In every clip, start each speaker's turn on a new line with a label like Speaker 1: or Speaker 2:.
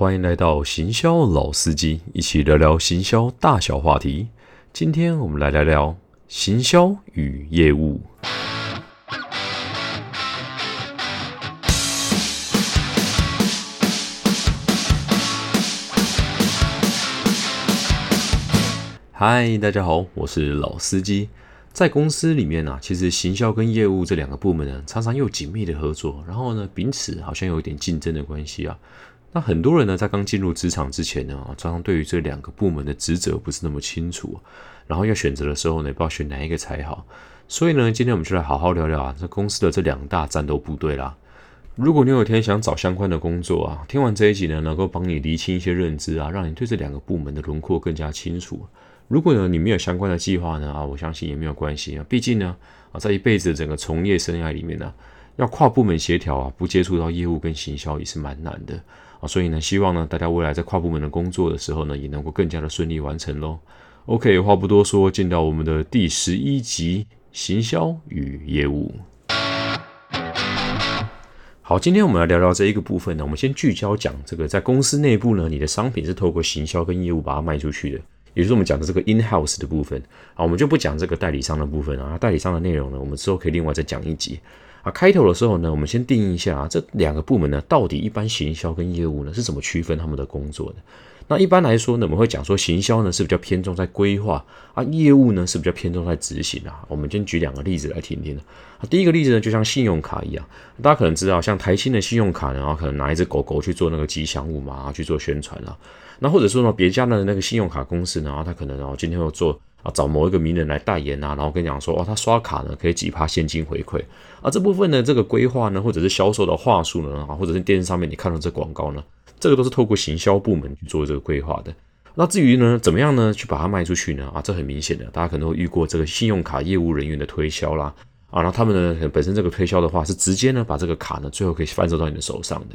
Speaker 1: 欢迎来到行销老司机，一起聊聊行销大小话题。今天我们来聊聊行销与业务。嗨，大家好，我是老司机。在公司里面呢，其实行销跟业务这两个部门呢，常常又紧密的合作，然后呢，彼此好像有一点竞争的关系啊。那很多人呢，在刚进入职场之前呢，常常对于这两个部门的职责不是那么清楚，然后要选择的时候呢，不知道选哪一个才好。所以呢，今天我们就来好好聊聊啊，这公司的这两大战斗部队啦。如果你有天想找相关的工作啊，听完这一集呢，能够帮你厘清一些认知啊，让你对这两个部门的轮廓更加清楚。如果呢你没有相关的计划呢啊，我相信也没有关系啊，毕竟呢啊在一辈子的整个从业生涯里面呢，要跨部门协调啊，不接触到业务跟行销也是蛮难的啊，所以呢希望呢大家未来在跨部门的工作的时候呢，也能够更加的顺利完成喽。OK，话不多说，进到我们的第十一集：行销与业务。好，今天我们来聊聊这一个部分呢，我们先聚焦讲这个在公司内部呢，你的商品是透过行销跟业务把它卖出去的。也就是我们讲的这个 in house 的部分啊，我们就不讲这个代理商的部分啊。代理商的内容呢，我们之后可以另外再讲一集啊。开头的时候呢，我们先定义一下啊，这两个部门呢，到底一般行销跟业务呢是怎么区分他们的工作的？那一般来说呢，我们会讲说行销呢是比较偏重在规划啊，业务呢是比较偏重在执行啊。我们先举两个例子来听听啊。第一个例子呢，就像信用卡一样，大家可能知道，像台新的信用卡呢，可能拿一只狗狗去做那个吉祥物嘛，然后去做宣传啊。那或者说呢，别家的那个信用卡公司呢，啊，他可能哦，今天要做啊，找某一个名人来代言啊，然后跟你讲说，哦，他刷卡呢可以几趴现金回馈啊，这部分呢，这个规划呢，或者是销售的话术呢，啊，或者是电视上面你看到这广告呢，这个都是透过行销部门去做这个规划的。那至于呢，怎么样呢，去把它卖出去呢？啊，这很明显的，大家可能会遇过这个信用卡业务人员的推销啦，啊，然后他们呢，本身这个推销的话是直接呢把这个卡呢最后可以贩售到你的手上的。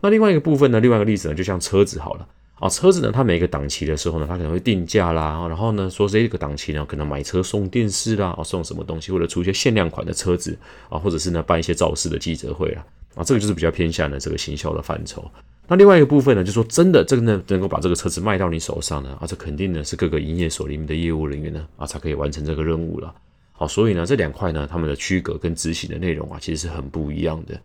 Speaker 1: 那另外一个部分呢，另外一个例子呢，就像车子好了。啊，车子呢，它每个档期的时候呢，它可能会定价啦，然后呢，说这个档期呢，可能买车送电视啦，啊，送什么东西，或者出一些限量款的车子啊，或者是呢办一些造势的记者会啦，啊，这个就是比较偏向的这个行销的范畴。那另外一个部分呢，就说真的，这个呢能够把这个车子卖到你手上呢，啊，这肯定呢是各个营业所里面的业务人员呢，啊，才可以完成这个任务了。好，所以呢这两块呢，他们的区隔跟执行的内容啊，其实是很不一样的。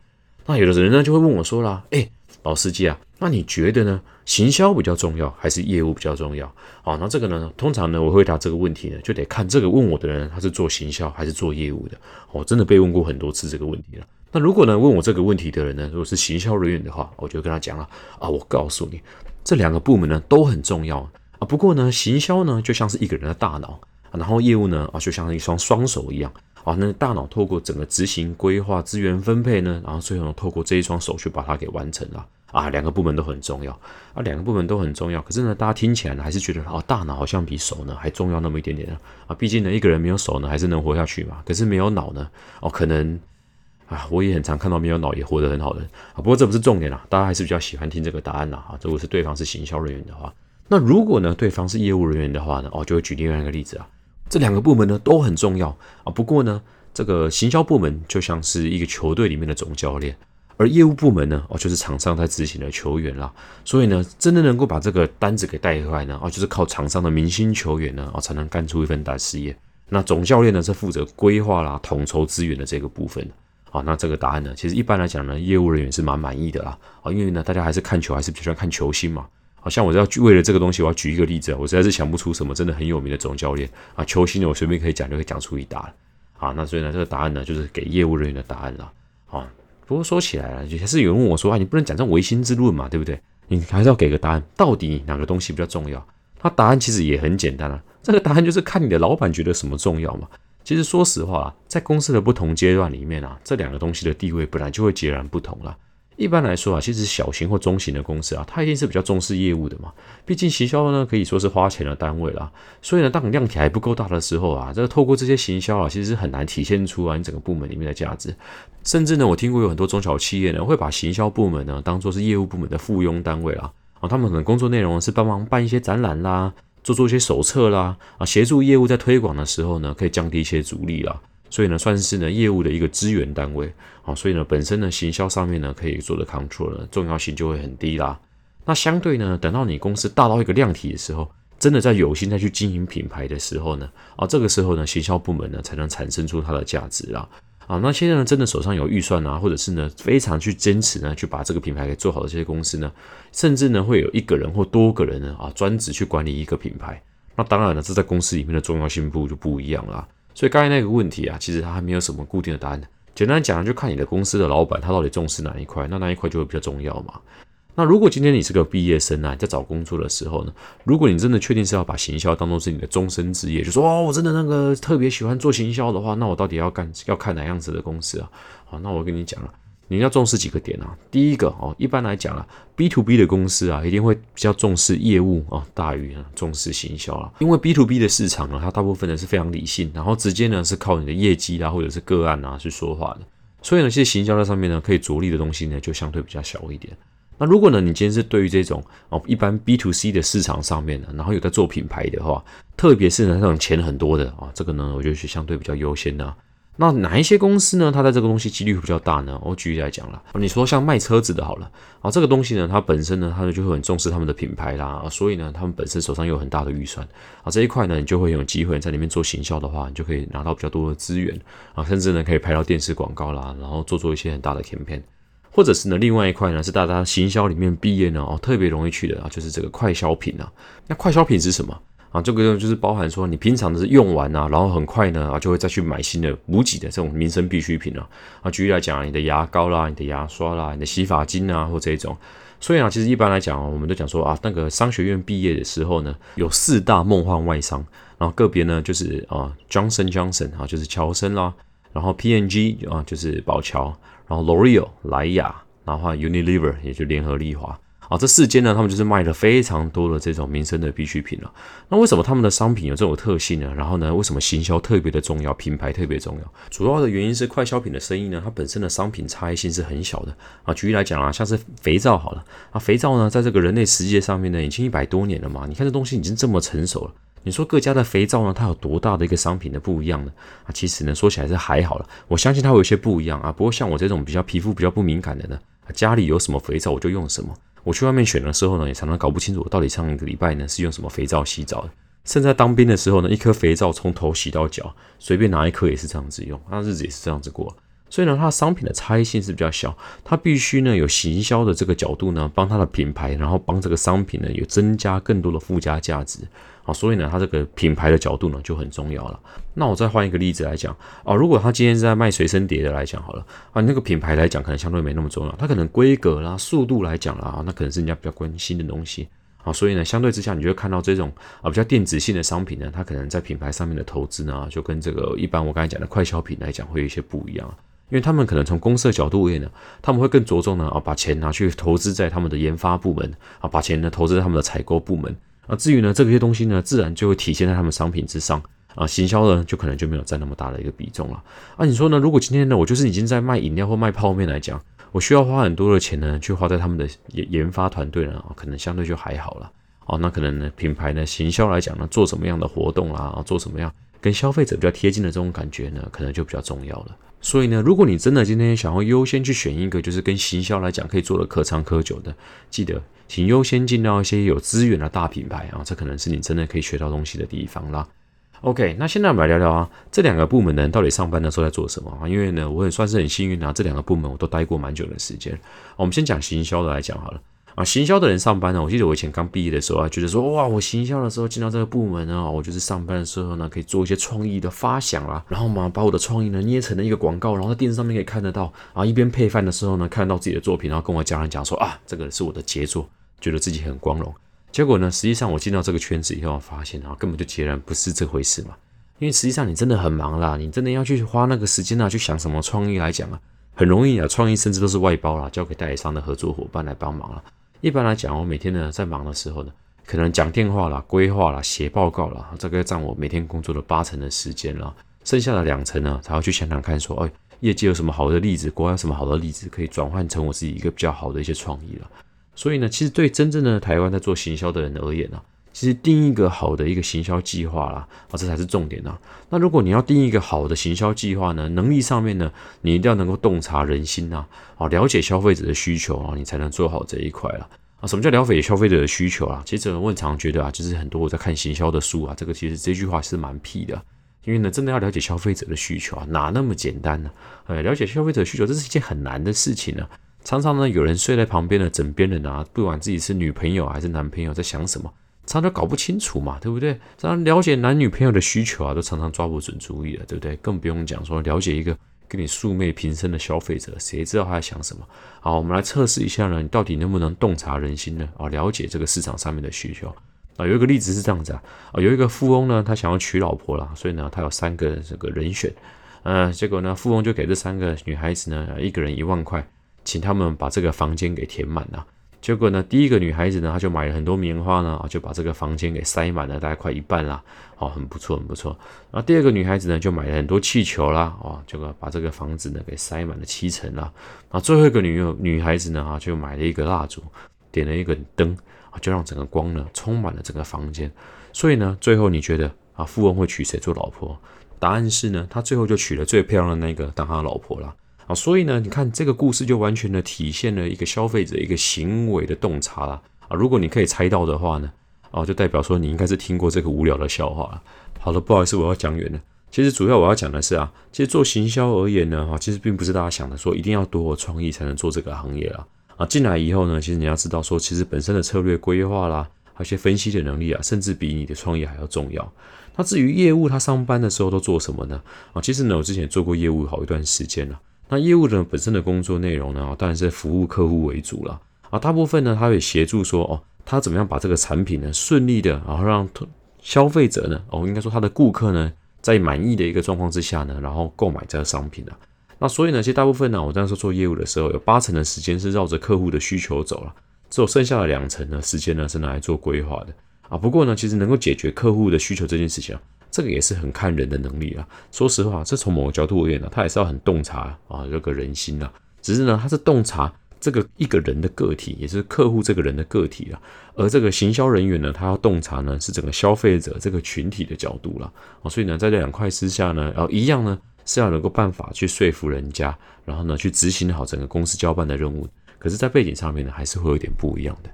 Speaker 1: 那有的人呢就会问我说啦，哎。老司机啊，那你觉得呢？行销比较重要还是业务比较重要？好，那这个呢，通常呢，我回答这个问题呢，就得看这个问我的人他是做行销还是做业务的。我真的被问过很多次这个问题了。那如果呢，问我这个问题的人呢，如果是行销人员的话，我就跟他讲了啊，我告诉你，这两个部门呢都很重要啊。不过呢，行销呢就像是一个人的大脑，然后业务呢啊就像一双双手一样。啊，那大脑透过整个执行、规划、资源分配呢，然后最后呢，透过这一双手去把它给完成了。啊，两个部门都很重要啊，两个部门都很重要。可是呢，大家听起来呢，还是觉得哦，大脑好像比手呢还重要那么一点点啊。毕竟呢，一个人没有手呢，还是能活下去嘛。可是没有脑呢，哦，可能啊，我也很常看到没有脑也活得很好的啊。不过这不是重点啦，大家还是比较喜欢听这个答案啦。啊，如果是对方是行销人员的话，那如果呢，对方是业务人员的话呢，哦，就会举另外一个例子啊。这两个部门呢都很重要啊。不过呢，这个行销部门就像是一个球队里面的总教练。而业务部门呢，哦，就是厂商在执行的球员啦，所以呢，真的能够把这个单子给带回来呢，哦，就是靠厂商的明星球员呢，哦，才能干出一份大事业。那总教练呢，是负责规划啦、统筹资源的这个部分。好，那这个答案呢，其实一般来讲呢，业务人员是蛮满意的啦，啊，因为呢，大家还是看球，还是比较喜欢看球星嘛。好像我要为了这个东西，我要举一个例子，我实在是想不出什么真的很有名的总教练啊，球星呢，我随便可以讲就可以讲出一打。好，那所以呢，这个答案呢，就是给业务人员的答案了。好。不过说起来了，还是有人问我说：“啊，你不能讲这唯心之论嘛，对不对？你还是要给个答案，到底哪个东西比较重要？”那答案其实也很简单啊，这个答案就是看你的老板觉得什么重要嘛。其实说实话啊，在公司的不同阶段里面啊，这两个东西的地位本来就会截然不同了。一般来说啊，其实小型或中型的公司啊，它一定是比较重视业务的嘛。毕竟行销呢，可以说是花钱的单位啦。所以呢，当量体还不够大的时候啊，这个透过这些行销啊，其实是很难体现出啊你整个部门里面的价值。甚至呢，我听过有很多中小企业呢，会把行销部门呢当做是业务部门的附庸单位啦。啊，他们可能工作内容是帮忙办一些展览啦，做做一些手册啦，啊，协助业务在推广的时候呢，可以降低一些阻力啦。所以呢，算是呢业务的一个资源单位啊，所以呢，本身呢行销上面呢可以做的 control 呢重要性就会很低啦。那相对呢，等到你公司大到一个量体的时候，真的在有心再去经营品牌的时候呢，啊，这个时候呢，行销部门呢才能产生出它的价值啦。啊，那现在呢，真的手上有预算啊，或者是呢，非常去坚持呢，去把这个品牌给做好的这些公司呢，甚至呢，会有一个人或多个人呢，啊，专职去管理一个品牌。那当然了，这在公司里面的重要性不就不一样了。所以刚才那个问题啊，其实它还没有什么固定的答案。简单讲，就看你的公司的老板他到底重视哪一块，那那一块就会比较重要嘛。那如果今天你是个毕业生啊，在找工作的时候呢，如果你真的确定是要把行销当做是你的终身职业，就说哦，我真的那个特别喜欢做行销的话，那我到底要干要看哪样子的公司啊？好，那我跟你讲了，你要重视几个点啊。第一个哦，一般来讲啊，B to B 的公司啊，一定会比较重视业务啊，大于重视行销了。因为 B to B 的市场呢，它大部分呢是非常理性，然后直接呢是靠你的业绩啊，或者是个案啊去说话的。所以呢，其实行销在上面呢，可以着力的东西呢，就相对比较小一点。那如果呢，你今天是对于这种哦一般 B to C 的市场上面呢，然后有在做品牌的话，特别是呢那种钱很多的啊，这个呢我觉得是相对比较优先的。那哪一些公司呢，它在这个东西几率会比较大呢？我举例来讲了，你说像卖车子的好了啊，这个东西呢，它本身呢，它就会很重视他们的品牌啦，啊所以呢，他们本身手上有很大的预算啊，这一块呢，你就会有机会在里面做行销的话，你就可以拿到比较多的资源啊，甚至呢可以拍到电视广告啦，然后做做一些很大的 campaign。或者是呢，另外一块呢是大家行销里面毕业呢哦特别容易去的啊，就是这个快消品啊。那快消品是什么啊？这个就是包含说你平常的是用完啊，然后很快呢啊就会再去买新的补给的这种民生必需品啊。啊，举例来讲，你的牙膏啦、你的牙刷啦、你的洗发精啊，或这种。所以啊，其实一般来讲我们都讲说啊，那个商学院毕业的时候呢，有四大梦幻外商，然后个别呢就是啊，Johnson Johnson 啊，就是乔森啦，然后 P&G 啊，就是宝乔。然后 L'Oreal 莱雅，然后 Unilever 也就联合利华啊，这四间呢，他们就是卖了非常多的这种民生的必需品了。那为什么他们的商品有这种特性呢？然后呢，为什么行销特别的重要，品牌特别重要？主要的原因是快消品的生意呢，它本身的商品差异性是很小的啊。举例来讲啊，像是肥皂好了啊，肥皂呢，在这个人类世界上面呢，已经一百多年了嘛。你看这东西已经这么成熟了。你说各家的肥皂呢，它有多大的一个商品的不一样呢？啊，其实呢，说起来是还好了。我相信它会有些不一样啊。不过像我这种比较皮肤比较不敏感的呢，家里有什么肥皂我就用什么。我去外面选的时候呢，也常常搞不清楚我到底上一个礼拜呢是用什么肥皂洗澡的。甚至在当兵的时候呢，一颗肥皂从头洗到脚，随便拿一颗也是这样子用，那日子也是这样子过。所以呢，它商品的差异性是比较小，它必须呢有行销的这个角度呢，帮它的品牌，然后帮这个商品呢有增加更多的附加价值啊。所以呢，它这个品牌的角度呢就很重要了。那我再换一个例子来讲啊，如果他今天是在卖随身碟的来讲好了啊，那个品牌来讲可能相对没那么重要，它可能规格啦、速度来讲啦，那可能是人家比较关心的东西啊。所以呢，相对之下，你就会看到这种啊比较电子性的商品呢，它可能在品牌上面的投资呢，就跟这个一般我刚才讲的快消品来讲会有一些不一样。因为他们可能从公司的角度而言呢，他们会更着重呢啊，把钱拿去投资在他们的研发部门啊，把钱呢投资在他们的采购部门啊。至于呢这些东西呢，自然就会体现在他们商品之上啊。行销呢就可能就没有占那么大的一个比重了啊。你说呢？如果今天呢我就是已经在卖饮料或卖泡面来讲，我需要花很多的钱呢去花在他们的研研发团队呢啊，可能相对就还好了哦。那可能呢品牌呢行销来讲呢，做什么样的活动啦，做什么样跟消费者比较贴近的这种感觉呢，可能就比较重要了。所以呢，如果你真的今天想要优先去选一个，就是跟行销来讲可以做的可长可久的，记得请优先进到一些有资源的大品牌啊，这可能是你真的可以学到东西的地方啦。OK，那现在我们来聊聊啊，这两个部门的人到底上班的时候在做什么啊？因为呢，我也算是很幸运啊，这两个部门我都待过蛮久的时间。我们先讲行销的来讲好了。啊，行销的人上班呢？我记得我以前刚毕业的时候啊，觉得说哇，我行销的时候进到这个部门呢，我就是上班的时候呢，可以做一些创意的发想啦，然后嘛，把我的创意呢捏成了一个广告，然后在电视上面可以看得到啊，一边配饭的时候呢，看到自己的作品，然后跟我家人讲说啊，这个是我的杰作，觉得自己很光荣。结果呢，实际上我进到这个圈子以后，发现啊，根本就截然不是这回事嘛。因为实际上你真的很忙啦，你真的要去花那个时间啊，去想什么创意来讲啊，很容易啊，创意甚至都是外包啦，交给代理商的合作伙伴来帮忙了。一般来讲，我每天呢在忙的时候呢，可能讲电话啦、规划啦、写报告啦，这个占我每天工作的八成的时间了。剩下的两成呢，才要去想想看，说，哎，业界有什么好的例子，国外有什么好的例子，可以转换成我自己一个比较好的一些创意了。所以呢，其实对真正的台湾在做行销的人而言呢，其实定一个好的一个行销计划啦，啊，这才是重点呐。那如果你要定一个好的行销计划呢，能力上面呢，你一定要能够洞察人心呐，啊，了解消费者的需求啊，你才能做好这一块了。啊，什么叫了解消费者的需求啊？其实我很常觉得啊，就是很多我在看行销的书啊，这个其实这句话是蛮屁的。因为呢，真的要了解消费者的需求啊，哪那么简单呢？呃，了解消费者需求，这是一件很难的事情呢。常常呢，有人睡在旁边的枕边人啊，不管自己是女朋友还是男朋友，在想什么，常常搞不清楚嘛，对不对？常常了解男女朋友的需求啊，都常常抓不准主意了，对不对？更不用讲说了解一个跟你素昧平生的消费者，谁知道他在想什么？好，我们来测试一下呢，你到底能不能洞察人心呢？啊，了解这个市场上面的需求。啊，有一个例子是这样子啊，啊，有一个富翁呢，他想要娶老婆了，所以呢，他有三个这个人选，呃，结果呢，富翁就给这三个女孩子呢，一个人一万块，请他们把这个房间给填满了。结果呢，第一个女孩子呢，她就买了很多棉花呢，就把这个房间给塞满了，大概快一半啦，哦，很不错，很不错。那第二个女孩子呢，就买了很多气球啦，哦，结果把这个房子呢给塞满了七层啦。那最后一个女女孩子呢，啊，就买了一个蜡烛，点了一个灯。就让整个光呢充满了整个房间，所以呢，最后你觉得啊，富翁会娶谁做老婆？答案是呢，他最后就娶了最漂亮的那个当他的老婆了啊。所以呢，你看这个故事就完全的体现了一个消费者一个行为的洞察了啊。如果你可以猜到的话呢，啊，就代表说你应该是听过这个无聊的笑话了。好了，不好意思，我要讲远了。其实主要我要讲的是啊，其实做行销而言呢，哈，其实并不是大家想的说一定要多有创意才能做这个行业啊。啊，进来以后呢，其实你要知道说，其实本身的策略规划啦，还有一些分析的能力啊，甚至比你的创业还要重要。那至于业务，他上班的时候都做什么呢？啊，其实呢，我之前做过业务好一段时间了。那业务的本身的工作内容呢，当然是服务客户为主了。啊，大部分呢，他会协助说，哦，他怎么样把这个产品呢顺利的，然后让消费者呢，哦，应该说他的顾客呢，在满意的一个状况之下呢，然后购买这个商品的。那所以呢，其实大部分呢，我当时做业务的时候，有八成的时间是绕着客户的需求走了，只有剩下的两成呢时间呢是拿来做规划的啊。不过呢，其实能够解决客户的需求这件事情啊，这个也是很看人的能力啊。说实话，这从某个角度而言呢，他也是要很洞察啊这个人心啊。只是呢，他是洞察这个一个人的个体，也是客户这个人的个体啊。而这个行销人员呢，他要洞察呢是整个消费者这个群体的角度了啊。所以呢，在这两块之下呢，然后一样呢。是要能够办法去说服人家，然后呢去执行好整个公司交办的任务。可是，在背景上面呢，还是会有点不一样的。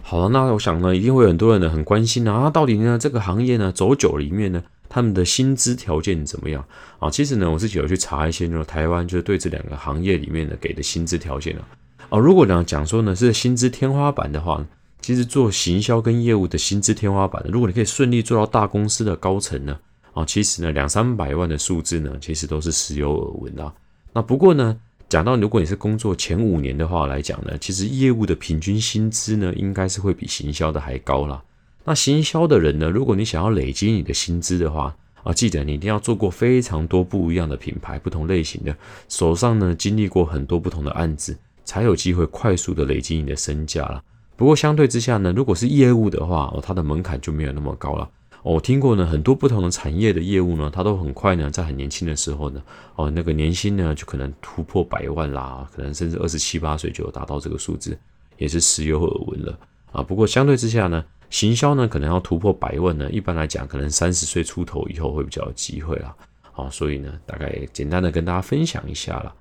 Speaker 1: 好了，那我想呢，一定会有很多人呢很关心啊，到底呢这个行业呢走久里面呢，他们的薪资条件怎么样啊？其实呢，我自己有去查一些就是台湾就是对这两个行业里面的给的薪资条件啊。哦，如果呢讲说呢是薪资天花板的话，其实做行销跟业务的薪资天花板，如果你可以顺利做到大公司的高层呢。啊，其实呢，两三百万的数字呢，其实都是时有耳闻啊。那不过呢，讲到如果你是工作前五年的话来讲呢，其实业务的平均薪资呢，应该是会比行销的还高啦。那行销的人呢，如果你想要累积你的薪资的话，啊，记得你一定要做过非常多不一样的品牌、不同类型的，手上呢经历过很多不同的案子，才有机会快速的累积你的身价了。不过相对之下呢，如果是业务的话，哦，它的门槛就没有那么高了。我听过呢，很多不同的产业的业务呢，它都很快呢，在很年轻的时候呢，哦，那个年薪呢就可能突破百万啦，可能甚至二十七八岁就达到这个数字，也是时有耳闻了啊。不过相对之下呢，行销呢可能要突破百万呢，一般来讲可能三十岁出头以后会比较有机会啦。好，所以呢，大概简单的跟大家分享一下啦。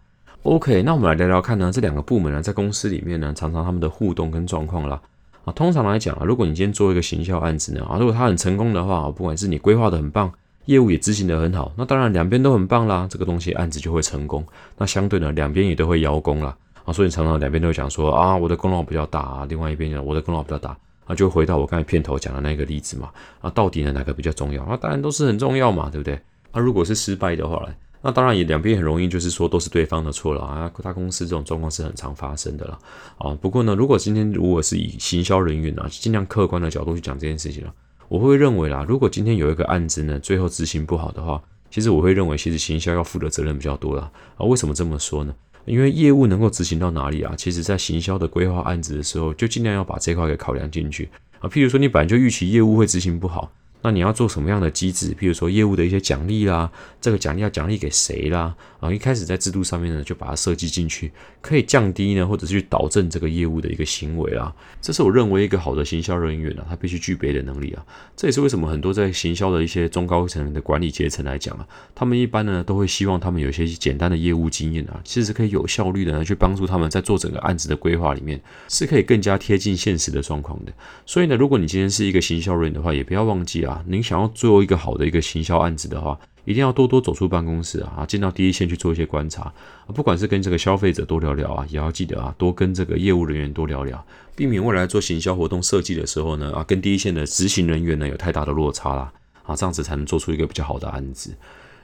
Speaker 1: OK，那我们来聊聊看呢，这两个部门呢，在公司里面呢，常常他们的互动跟状况啦。啊，通常来讲啊，如果你今天做一个行销案子呢，啊，如果它很成功的话，不管是你规划的很棒，业务也执行的很好，那当然两边都很棒啦，这个东西案子就会成功。那相对呢，两边也都会邀功啦。啊，所以常常两边都会讲说啊，我的功劳比较大啊，另外一边呢，我的功劳比较大，啊，就回到我刚才片头讲的那个例子嘛，啊，到底呢哪个比较重要？啊，当然都是很重要嘛，对不对？那如果是失败的话呢？那当然也两边很容易，就是说都是对方的错了啊！大公司这种状况是很常发生的了啊。不过呢，如果今天如果是以行销人员啊，尽量客观的角度去讲这件事情了，我会认为啦，如果今天有一个案子呢，最后执行不好的话，其实我会认为，其实行销要负的责任比较多啦。啊。为什么这么说呢？因为业务能够执行到哪里啊？其实在行销的规划案子的时候，就尽量要把这块给考量进去啊。譬如说，你本来就预期业务会执行不好。那你要做什么样的机制？譬如说业务的一些奖励啦，这个奖励要奖励给谁啦？啊，一开始在制度上面呢，就把它设计进去，可以降低呢，或者是去导正这个业务的一个行为啦。这是我认为一个好的行销人员啊，他必须具备的能力啊。这也是为什么很多在行销的一些中高层的管理阶层来讲啊，他们一般呢都会希望他们有一些简单的业务经验啊，其实可以有效率的呢去帮助他们在做整个案子的规划里面，是可以更加贴近现实的状况的。所以呢，如果你今天是一个行销人员的话，也不要忘记啊，啊您想要做一个好的一个行销案子的话，一定要多多走出办公室啊，进到第一线去做一些观察，不管是跟这个消费者多聊聊啊，也要记得啊，多跟这个业务人员多聊聊，避免未来做行销活动设计的时候呢，啊，跟第一线的执行人员呢有太大的落差啦，啊，这样子才能做出一个比较好的案子。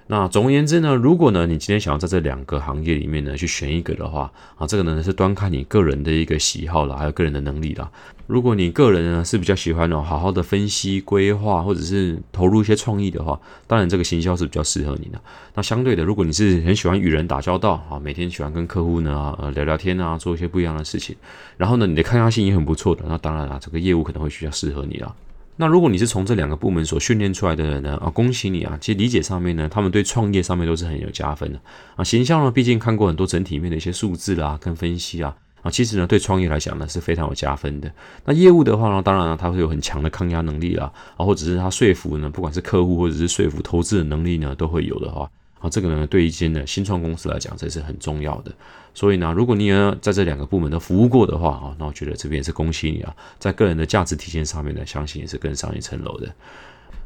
Speaker 1: 那总而言之呢，如果呢你今天想要在这两个行业里面呢去选一个的话，啊，这个呢是端看你个人的一个喜好啦，还有个人的能力啦。如果你个人呢是比较喜欢哦，好好的分析规划，或者是投入一些创意的话，当然这个行销是比较适合你的。那相对的，如果你是很喜欢与人打交道啊，每天喜欢跟客户呢呃聊聊天啊，做一些不一样的事情，然后呢你的抗压性也很不错的，那当然啦，这个业务可能会比较适合你啦。那如果你是从这两个部门所训练出来的人呢？啊，恭喜你啊！其实理解上面呢，他们对创业上面都是很有加分的啊。形象呢，毕竟看过很多整体面的一些数字啦，跟分析啊啊，其实呢，对创业来讲呢是非常有加分的。那业务的话呢，当然呢，他会有很强的抗压能力啦，啊，或者是他说服呢，不管是客户或者是说服投资的能力呢，都会有的哈。这个呢，对一间的新创公司来讲，这是很重要的。所以呢，如果你呢在这两个部门都服务过的话，啊，那我觉得这边是恭喜你啊，在个人的价值体现上面呢，相信也是更上一层楼的。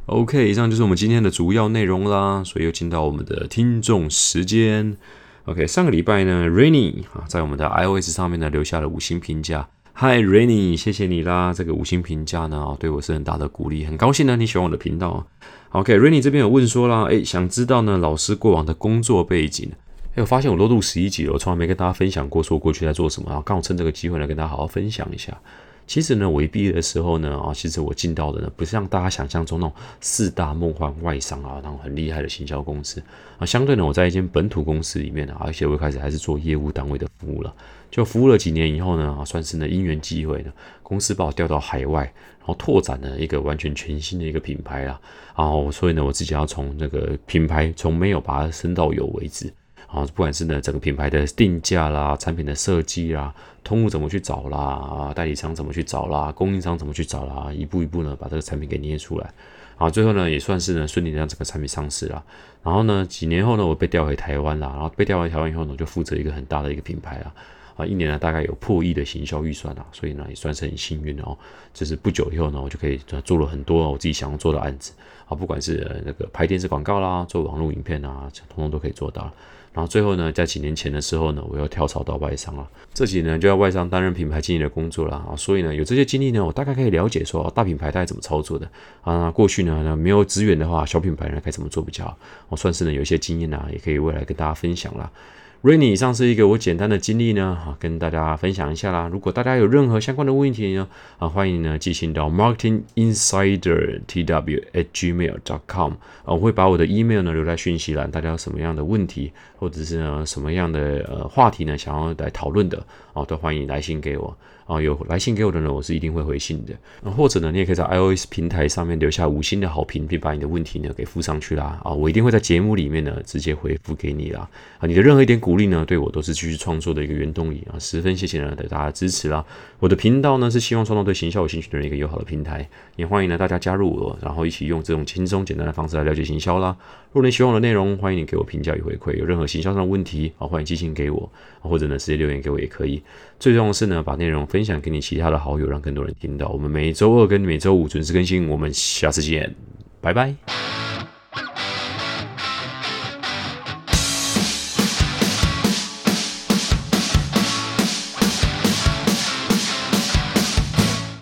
Speaker 1: OK，以上就是我们今天的主要内容啦。所以又进到我们的听众时间。OK，上个礼拜呢，Rainy 啊，在我们的 iOS 上面呢留下了五星评价。Hi，Rainy，谢谢你啦，这个五星评价呢，对我是很大的鼓励，很高兴呢你喜欢我的频道。OK，Rainy 这边有问说啦，哎，想知道呢老师过往的工作背景。哎，我发现我都录十一集了，我从来没跟大家分享过说过去在做什么，然后刚好趁这个机会来跟大家好好分享一下。其实呢，我一毕业的时候呢，啊，其实我进到的呢，不像大家想象中那种四大梦幻外商啊，那种很厉害的行销公司啊。相对呢，我在一间本土公司里面呢，而且我开始还是做业务单位的服务了。就服务了几年以后呢，算是呢因缘机会呢，公司把我调到海外，然后拓展了一个完全全新的一个品牌啦。然后所以呢，我自己要从那个品牌从没有把它升到有为止。啊，不管是呢整个品牌的定价啦、产品的设计啦、通路怎么去找啦、代理商怎么去找啦、供应商怎么去找啦，一步一步呢把这个产品给捏出来。啊，最后呢也算是呢顺利的让整个产品上市了。然后呢几年后呢我被调回台湾啦，然后被调回台湾以后呢我就负责一个很大的一个品牌啊。一年呢大概有破亿的行销预算啊，所以呢也算是很幸运的哦。就是不久以后呢我就可以做了很多我自己想要做的案子啊，不管是那个拍电视广告啦、做网络影片啊，通通都可以做到。然后最后呢，在几年前的时候呢，我又跳槽到外商了。这几年就要外商担任品牌经理的工作了啊，所以呢，有这些经历呢，我大概可以了解说大品牌大概怎么操作的啊。过去呢，没有资源的话，小品牌呢该怎么做比较好？我算是呢有一些经验啊，也可以未来跟大家分享啦 Rainy，以上是一个我简单的经历呢，啊，跟大家分享一下啦。如果大家有任何相关的问题呢，啊，欢迎呢寄信到 marketinginsidertw@gmail.com，啊，我会把我的 email 呢留在讯息栏。大家有什么样的问题，或者是呢什么样的呃话题呢，想要来讨论的，哦，都欢迎来信给我。啊，有来信给我的呢，我是一定会回信的。那或者呢，你也可以在 iOS 平台上面留下五星的好评，并把你的问题呢给附上去啦。啊，我一定会在节目里面呢直接回复给你啦。啊，你的任何一点鼓励呢，对我都是继续创作的一个原动力啊，十分谢谢呢对大家支持啦。我的频道呢是希望创造对行销有兴趣的人一个友好的平台，也欢迎呢大家加入我，然后一起用这种轻松简单的方式来了解行销啦。如果你喜欢我的内容，欢迎你给我评价与回馈。有任何行销上的问题啊，欢迎寄信给我，或者呢直接留言给我也可以。最重要的是呢，把内容分享给你其他的好友，让更多人听到。我们每周二跟每周五准时更新，我们下次见，拜拜。